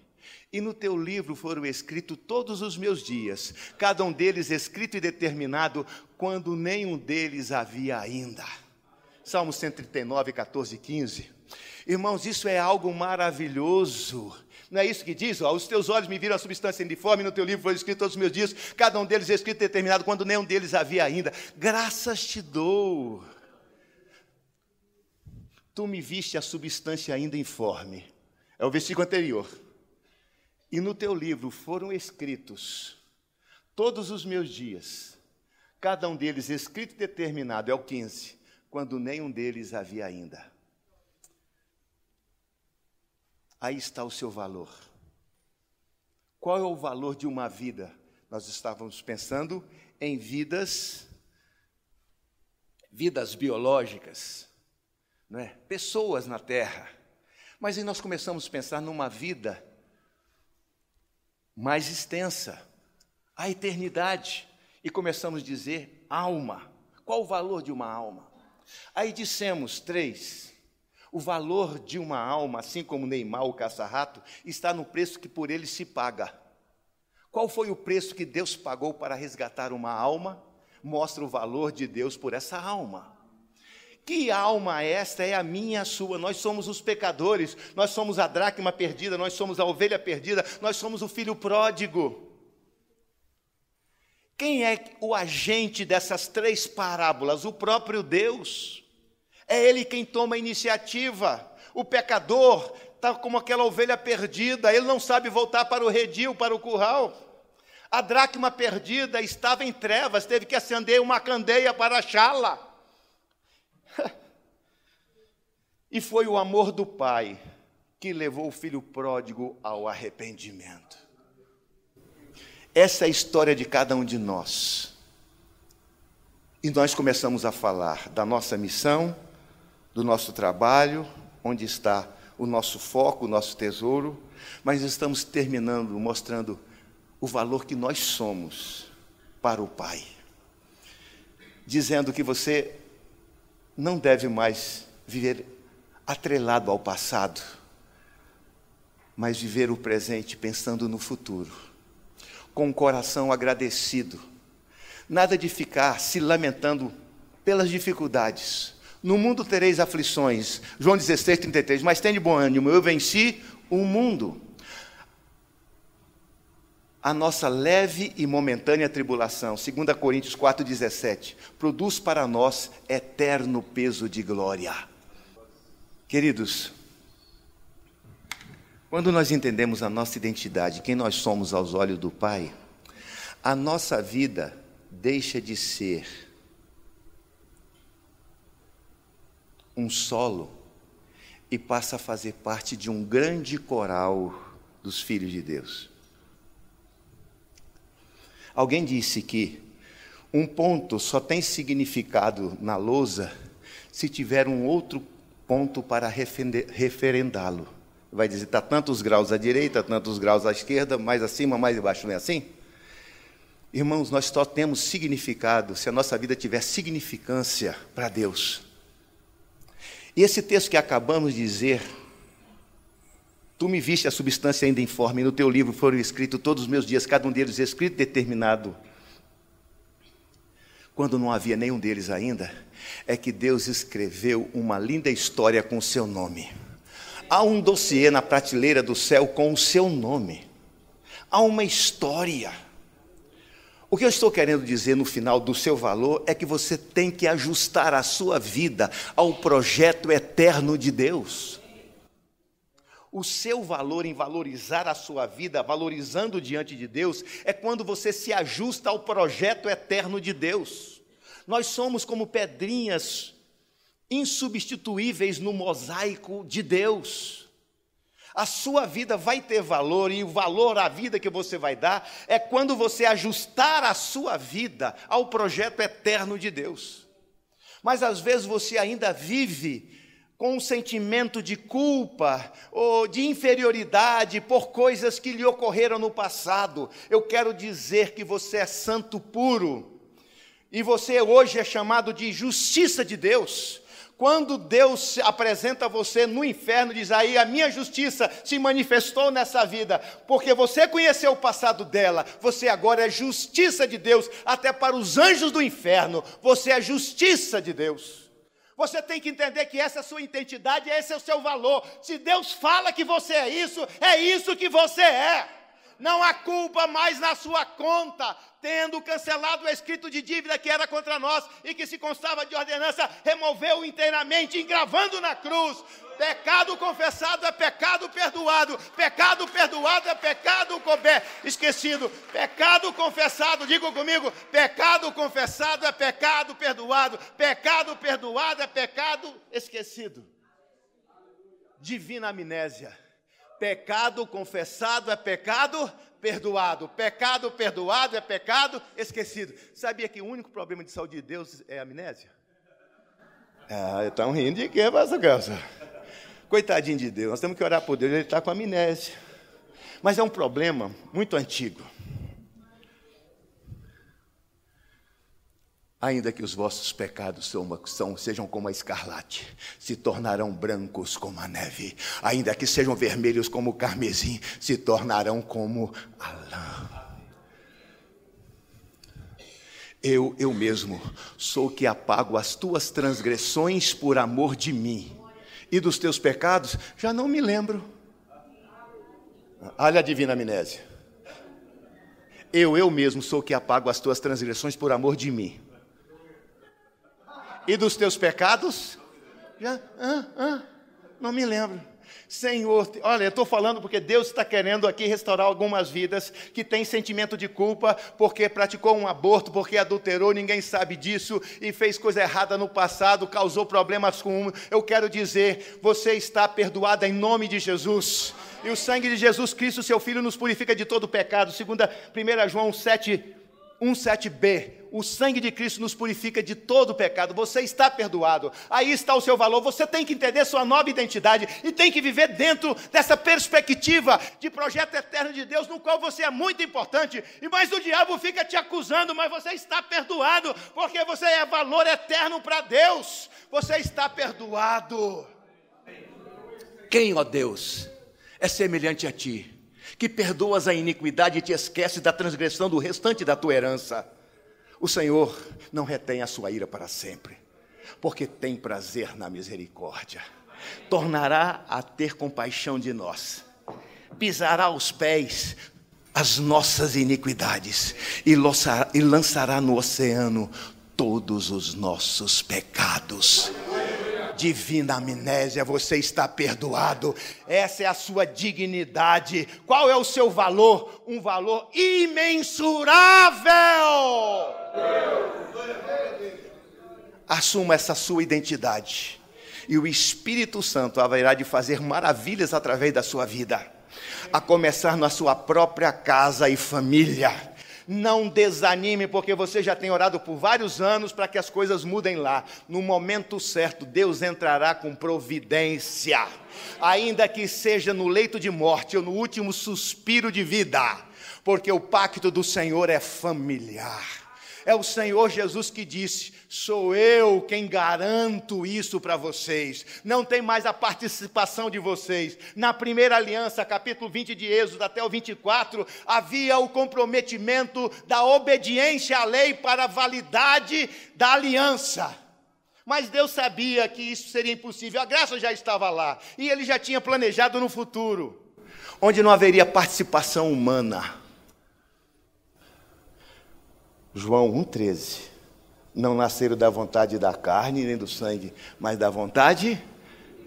E no teu livro foram escritos todos os meus dias, cada um deles escrito e determinado, quando nenhum deles havia ainda. Salmo 139, 14 e 15. Irmãos, isso é algo maravilhoso. Não é isso que diz? Os teus olhos me viram a substância indiforme, no teu livro foram escritos todos os meus dias, cada um deles escrito e determinado, quando nenhum deles havia ainda. Graças te dou Tu me viste a substância ainda informe. É o versículo anterior. E no teu livro foram escritos todos os meus dias, cada um deles escrito e determinado, é o 15, quando nenhum deles havia ainda. Aí está o seu valor. Qual é o valor de uma vida? Nós estávamos pensando em vidas vidas biológicas, não é? Pessoas na terra. Mas aí nós começamos a pensar numa vida mais extensa, a eternidade, e começamos a dizer alma. Qual o valor de uma alma? Aí dissemos três. O valor de uma alma, assim como Neymar, o caça-rato, está no preço que por ele se paga. Qual foi o preço que Deus pagou para resgatar uma alma? Mostra o valor de Deus por essa alma. Que alma esta é a minha, a sua? Nós somos os pecadores, nós somos a dracma perdida, nós somos a ovelha perdida, nós somos o filho pródigo. Quem é o agente dessas três parábolas? O próprio Deus. É Ele quem toma a iniciativa. O pecador está como aquela ovelha perdida, ele não sabe voltar para o redil, para o curral. A dracma perdida estava em trevas, teve que acender uma candeia para achá-la. E foi o amor do Pai que levou o filho pródigo ao arrependimento. Essa é a história de cada um de nós. E nós começamos a falar da nossa missão, do nosso trabalho, onde está o nosso foco, o nosso tesouro, mas estamos terminando mostrando o valor que nós somos para o Pai. Dizendo que você não deve mais viver atrelado ao passado, mas viver o presente pensando no futuro, com o coração agradecido. Nada de ficar se lamentando pelas dificuldades, no mundo tereis aflições. João 16, 33. Mas tem de bom ânimo, eu venci o mundo. A nossa leve e momentânea tribulação, 2 Coríntios 4, 17, produz para nós eterno peso de glória. Queridos, quando nós entendemos a nossa identidade, quem nós somos aos olhos do Pai, a nossa vida deixa de ser um solo e passa a fazer parte de um grande coral dos filhos de Deus. Alguém disse que um ponto só tem significado na lousa se tiver um outro ponto para referendá-lo. Vai dizer, está tantos graus à direita, tantos graus à esquerda, mais acima, mais embaixo, não é assim? Irmãos, nós só temos significado se a nossa vida tiver significância para Deus. E esse texto que acabamos de dizer, tu me viste a substância ainda informe, no teu livro foram escritos todos os meus dias, cada um deles escrito determinado. Quando não havia nenhum deles ainda, é que Deus escreveu uma linda história com o seu nome. Há um dossiê na prateleira do céu com o seu nome. Há uma história. O que eu estou querendo dizer no final do seu valor é que você tem que ajustar a sua vida ao projeto eterno de Deus. O seu valor em valorizar a sua vida, valorizando diante de Deus, é quando você se ajusta ao projeto eterno de Deus. Nós somos como pedrinhas insubstituíveis no mosaico de Deus a sua vida vai ter valor e o valor à vida que você vai dar é quando você ajustar a sua vida ao projeto eterno de Deus. Mas às vezes você ainda vive com um sentimento de culpa ou de inferioridade por coisas que lhe ocorreram no passado. Eu quero dizer que você é santo puro. E você hoje é chamado de justiça de Deus quando Deus apresenta você no inferno, diz aí: a minha justiça se manifestou nessa vida, porque você conheceu o passado dela, você agora é justiça de Deus, até para os anjos do inferno, você é justiça de Deus. Você tem que entender que essa é a sua identidade, esse é o seu valor. Se Deus fala que você é isso, é isso que você é. Não há culpa mais na sua conta, tendo cancelado o escrito de dívida que era contra nós e que se constava de ordenança, removeu inteiramente, engravando na cruz. Pecado confessado é pecado perdoado. Pecado perdoado é pecado esquecido. Pecado confessado, diga comigo: pecado confessado é pecado perdoado. Pecado perdoado é pecado esquecido. Divina amnésia. Pecado confessado é pecado perdoado. Pecado perdoado é pecado esquecido. Sabia que o único problema de saúde de Deus é amnésia? Ah, estão rindo de quê, pastor Gelson? Coitadinho de Deus, nós temos que orar por Deus, ele está com amnésia. Mas é um problema muito antigo. Ainda que os vossos pecados são, sejam como a escarlate, se tornarão brancos como a neve. Ainda que sejam vermelhos como o carmesim, se tornarão como a lã. Eu, eu mesmo, sou que apago as tuas transgressões por amor de mim. E dos teus pecados, já não me lembro. Olha a divina amnésia. Eu, eu mesmo, sou que apago as tuas transgressões por amor de mim e dos teus pecados? Já, ah, ah, não me lembro. Senhor, olha, eu estou falando porque Deus está querendo aqui restaurar algumas vidas que têm sentimento de culpa porque praticou um aborto, porque adulterou, ninguém sabe disso e fez coisa errada no passado, causou problemas com um. Eu quero dizer, você está perdoada em nome de Jesus. E o sangue de Jesus Cristo, seu Filho, nos purifica de todo pecado. Segunda, 1 João 7, 1,7b. O sangue de Cristo nos purifica de todo pecado. Você está perdoado. Aí está o seu valor. Você tem que entender sua nova identidade e tem que viver dentro dessa perspectiva de projeto eterno de Deus, no qual você é muito importante. E mais o diabo fica te acusando, mas você está perdoado, porque você é valor eterno para Deus. Você está perdoado. Quem, ó Deus, é semelhante a ti? Que perdoas a iniquidade e te esqueces da transgressão do restante da tua herança. O Senhor não retém a sua ira para sempre, porque tem prazer na misericórdia. Tornará a ter compaixão de nós, pisará aos pés as nossas iniquidades e lançará no oceano todos os nossos pecados divina amnésia, você está perdoado. Essa é a sua dignidade. Qual é o seu valor? Um valor imensurável. Assuma essa sua identidade. E o Espírito Santo haverá de fazer maravilhas através da sua vida, a começar na sua própria casa e família não desanime, porque você já tem orado por vários anos para que as coisas mudem lá. No momento certo, Deus entrará com providência, ainda que seja no leito de morte ou no último suspiro de vida, porque o pacto do Senhor é familiar. É o Senhor Jesus que disse: Sou eu quem garanto isso para vocês. Não tem mais a participação de vocês. Na primeira aliança, capítulo 20 de Êxodo até o 24, havia o comprometimento da obediência à lei para a validade da aliança. Mas Deus sabia que isso seria impossível, a graça já estava lá, e ele já tinha planejado no futuro, onde não haveria participação humana. João 1,13. Não nasceram da vontade da carne nem do sangue, mas da vontade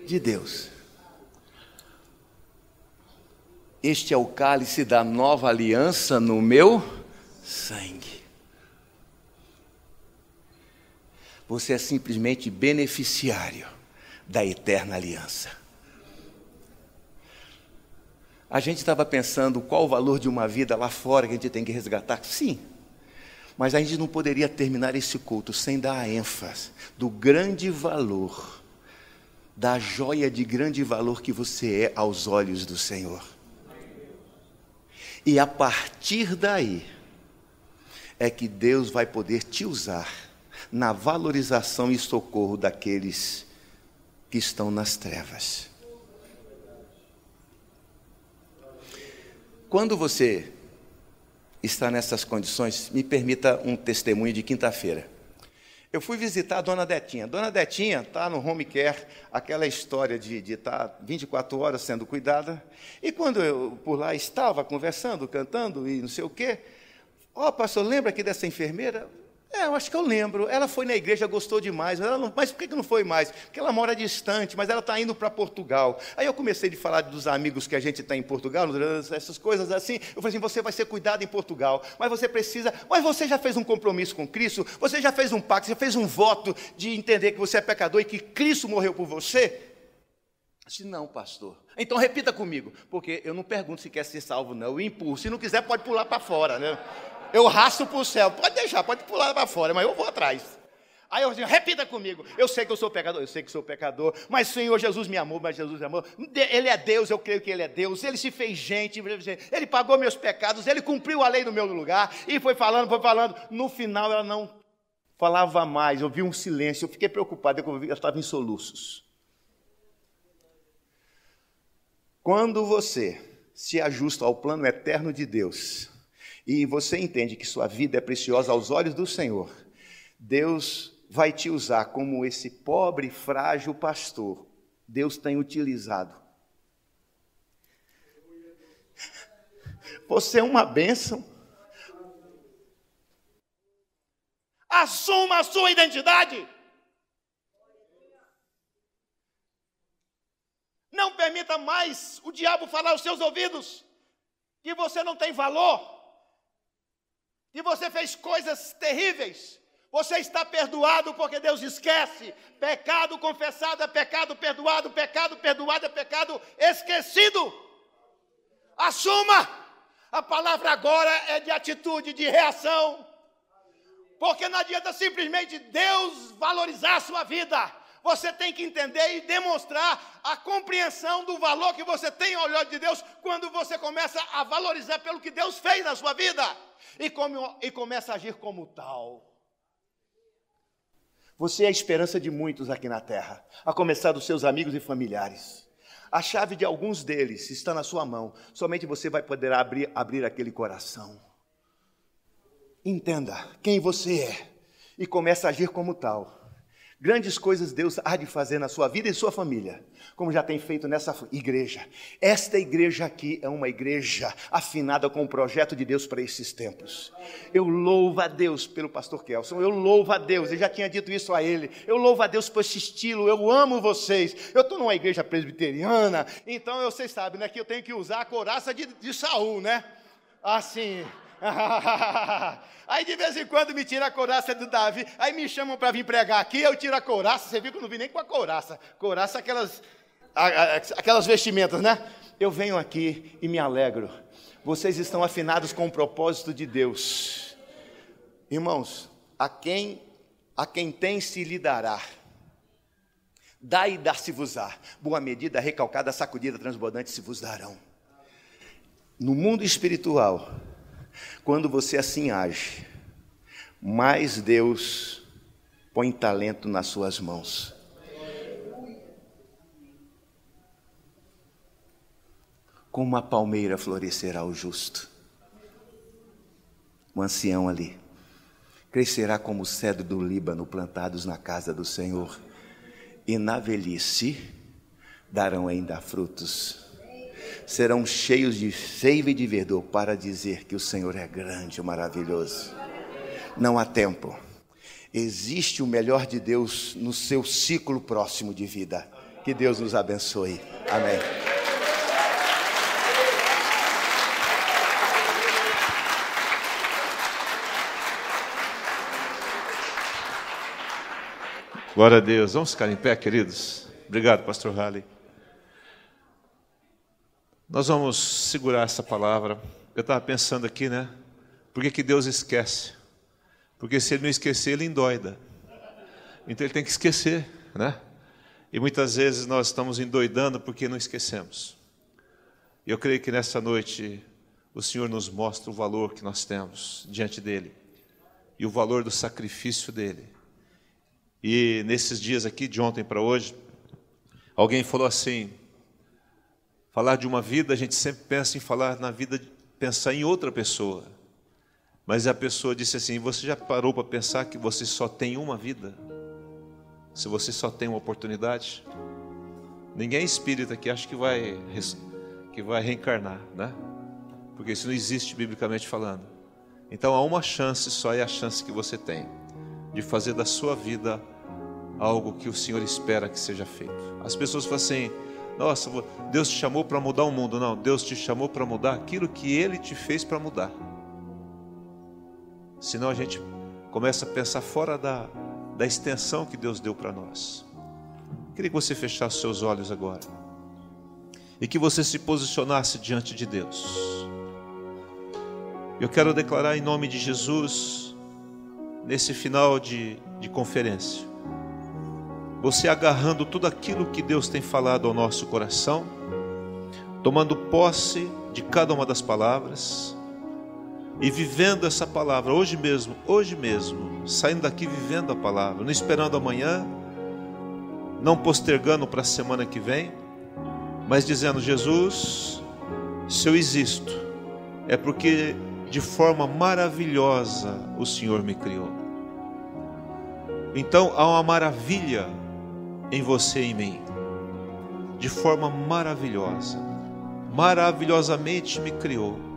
de Deus. Este é o cálice da nova aliança no meu sangue. Você é simplesmente beneficiário da eterna aliança. A gente estava pensando qual o valor de uma vida lá fora que a gente tem que resgatar. Sim, mas a gente não poderia terminar esse culto sem dar a ênfase do grande valor, da joia de grande valor que você é aos olhos do Senhor. E a partir daí, é que Deus vai poder te usar na valorização e socorro daqueles que estão nas trevas. Quando você está nessas condições, me permita um testemunho de quinta-feira. Eu fui visitar a dona Detinha. Dona Detinha está no home care, aquela história de, de estar tá 24 horas sendo cuidada. E quando eu por lá estava conversando, cantando e não sei o quê, ó, oh, pastor, lembra aqui dessa enfermeira? É, eu acho que eu lembro. Ela foi na igreja, gostou demais. Não, mas por que não foi mais? Porque ela mora distante, mas ela está indo para Portugal. Aí eu comecei a falar dos amigos que a gente tem em Portugal, essas coisas assim. Eu falei assim: você vai ser cuidado em Portugal, mas você precisa. Mas você já fez um compromisso com Cristo? Você já fez um pacto? Já fez um voto de entender que você é pecador e que Cristo morreu por você? Disse, não, pastor. Então repita comigo, porque eu não pergunto se quer ser salvo, não. Eu impulso. Se não quiser, pode pular para fora, né? Eu rasto para o céu. Pode deixar, pode pular para fora, mas eu vou atrás. Aí eu digo, repita comigo. Eu sei que eu sou pecador, eu sei que sou pecador, mas Senhor Jesus me amou, mas Jesus me amou. Ele é Deus, eu creio que Ele é Deus. Ele se fez gente, Ele pagou meus pecados, Ele cumpriu a lei no meu lugar. E foi falando, foi falando. No final ela não falava mais, eu vi um silêncio. Eu fiquei preocupado, eu estava em soluços. Quando você se ajusta ao plano eterno de Deus, e você entende que sua vida é preciosa aos olhos do Senhor, Deus vai te usar como esse pobre, frágil pastor. Deus tem utilizado. Você é uma bênção. Assuma a sua identidade. Não permita mais o diabo falar aos seus ouvidos que você não tem valor e você fez coisas terríveis, você está perdoado porque Deus esquece. Pecado confessado é pecado perdoado, pecado perdoado é pecado esquecido. Assuma. A palavra agora é de atitude, de reação. Porque não adianta simplesmente Deus valorizar a sua vida. Você tem que entender e demonstrar a compreensão do valor que você tem ao olhar de Deus quando você começa a valorizar pelo que Deus fez na sua vida e, como, e começa a agir como tal. Você é a esperança de muitos aqui na terra, a começar dos seus amigos e familiares. A chave de alguns deles está na sua mão, somente você vai poder abrir, abrir aquele coração. Entenda quem você é e comece a agir como tal. Grandes coisas Deus há de fazer na sua vida e sua família, como já tem feito nessa igreja. Esta igreja aqui é uma igreja afinada com o projeto de Deus para esses tempos. Eu louvo a Deus pelo pastor Kelson, eu louvo a Deus, eu já tinha dito isso a ele. Eu louvo a Deus por esse estilo, eu amo vocês. Eu estou numa igreja presbiteriana, então vocês sabem né, que eu tenho que usar a coraça de, de Saul, né? Assim. aí de vez em quando me tira a couraça do Davi, aí me chamam para vir pregar aqui, eu tiro a couraça, você viu que eu não vim nem com a couraça. Couraça aquelas, aquelas vestimentas, né? Eu venho aqui e me alegro. Vocês estão afinados com o propósito de Deus. Irmãos, a quem a quem tem se lhe dará. Dá e dar-se-vos-á. Boa medida, recalcada, sacudida, transbordante se vos darão. No mundo espiritual, quando você assim age, mais Deus põe talento nas suas mãos. Como uma palmeira florescerá o justo. O ancião ali crescerá como o cedro do Líbano plantados na casa do Senhor, e na velhice darão ainda frutos serão cheios de seiva e de verdor para dizer que o Senhor é grande e maravilhoso. Não há tempo. Existe o melhor de Deus no seu ciclo próximo de vida. Que Deus nos abençoe. Amém. Glória a Deus. Vamos ficar em pé, queridos. Obrigado, pastor Halley. Nós vamos segurar essa palavra. Eu estava pensando aqui, né? Por que, que Deus esquece? Porque se ele não esquecer, ele endoida. Então ele tem que esquecer, né? E muitas vezes nós estamos endoidando porque não esquecemos. E eu creio que nessa noite o Senhor nos mostra o valor que nós temos diante dele e o valor do sacrifício dele. E nesses dias aqui, de ontem para hoje, alguém falou assim: Falar de uma vida, a gente sempre pensa em falar na vida, pensar em outra pessoa. Mas a pessoa disse assim: Você já parou para pensar que você só tem uma vida? Se você só tem uma oportunidade? Ninguém é espírita que acha que vai, que vai reencarnar, né? Porque isso não existe biblicamente falando. Então há uma chance só, é a chance que você tem de fazer da sua vida algo que o Senhor espera que seja feito. As pessoas falam assim: Nossa, Deus te chamou para mudar o mundo. Não, Deus te chamou para mudar aquilo que Ele te fez para mudar. Senão a gente começa a pensar fora da, da extensão que Deus deu para nós. Queria que você fechasse seus olhos agora e que você se posicionasse diante de Deus. Eu quero declarar em nome de Jesus, nesse final de, de conferência, você agarrando tudo aquilo que Deus tem falado ao nosso coração, tomando posse de cada uma das palavras, e vivendo essa palavra hoje mesmo, hoje mesmo, saindo daqui vivendo a palavra, não esperando amanhã, não postergando para a semana que vem, mas dizendo: Jesus, se eu existo, é porque de forma maravilhosa o Senhor me criou. Então há uma maravilha em você e em mim, de forma maravilhosa, maravilhosamente me criou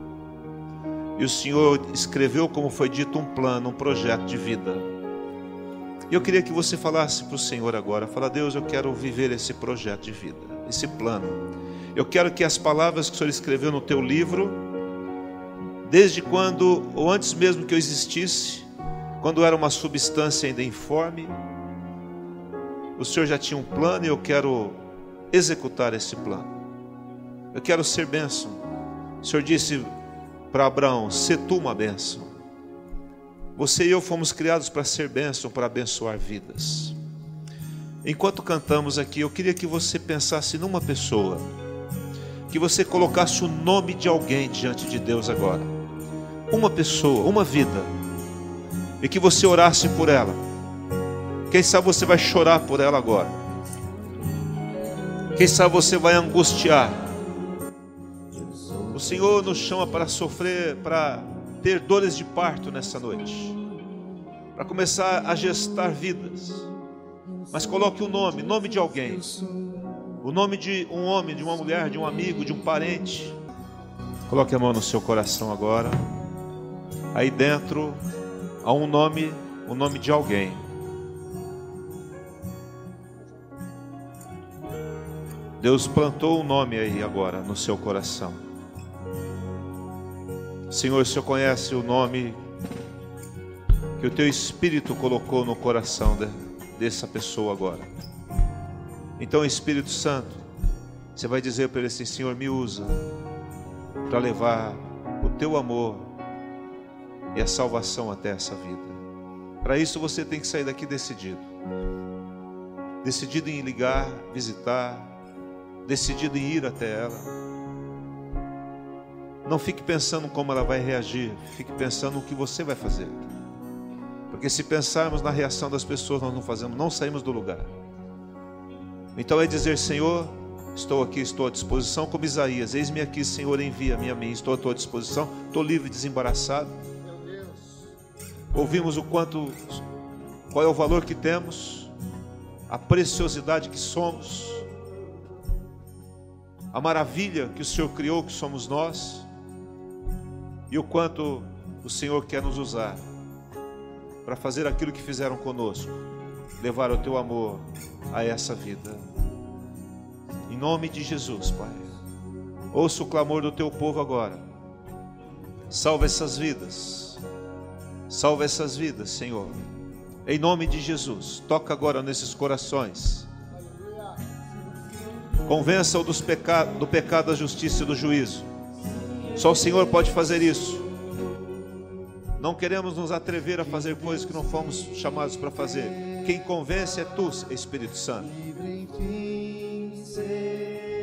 e o Senhor escreveu, como foi dito, um plano, um projeto de vida. E eu queria que você falasse para o Senhor agora: fala, Deus, eu quero viver esse projeto de vida, esse plano. Eu quero que as palavras que o Senhor escreveu no teu livro, desde quando, ou antes mesmo que eu existisse, quando era uma substância ainda informe, o Senhor já tinha um plano e eu quero executar esse plano. Eu quero ser bênção. O Senhor disse: para Abraão: Se tu uma bênção. Você e eu fomos criados para ser bênção, para abençoar vidas. Enquanto cantamos aqui, eu queria que você pensasse numa pessoa, que você colocasse o nome de alguém diante de Deus agora. Uma pessoa, uma vida, e que você orasse por ela. Quem sabe você vai chorar por ela agora. Quem sabe você vai angustiar o Senhor nos chama para sofrer, para ter dores de parto nessa noite, para começar a gestar vidas. Mas coloque o nome, nome de alguém, o nome de um homem, de uma mulher, de um amigo, de um parente. Coloque a mão no seu coração agora. Aí dentro há um nome, o nome de alguém. Deus plantou um nome aí agora no seu coração. Senhor, o Senhor conhece o nome que o teu Espírito colocou no coração de, dessa pessoa agora. Então, Espírito Santo, você vai dizer para ele assim: Senhor, me usa para levar o teu amor e a salvação até essa vida. Para isso, você tem que sair daqui decidido decidido em ligar, visitar, decidido em ir até ela não fique pensando como ela vai reagir, fique pensando no que você vai fazer. Porque se pensarmos na reação das pessoas, nós não fazemos, não saímos do lugar. Então é dizer, Senhor, estou aqui, estou à disposição, como Isaías, eis-me aqui, Senhor, envia-me a mim, estou à tua disposição, estou livre desembaraçado. Ouvimos o quanto, qual é o valor que temos, a preciosidade que somos, a maravilha que o Senhor criou, que somos nós e o quanto o Senhor quer nos usar para fazer aquilo que fizeram conosco, levar o teu amor a essa vida. Em nome de Jesus, Pai. Ouça o clamor do teu povo agora. Salva essas vidas. Salva essas vidas, Senhor. Em nome de Jesus, toca agora nesses corações. Convença-o peca do pecado, da justiça e do juízo. Só o Senhor pode fazer isso. Não queremos nos atrever a fazer coisas que não fomos chamados para fazer. Quem convence é tu, Espírito Santo.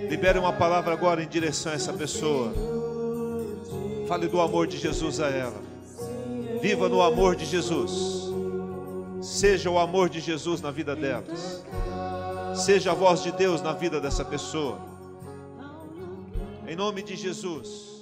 Libere uma palavra agora em direção a essa pessoa. Fale do amor de Jesus a ela. Viva no amor de Jesus. Seja o amor de Jesus na vida delas. Seja a voz de Deus na vida dessa pessoa. Em nome de Jesus.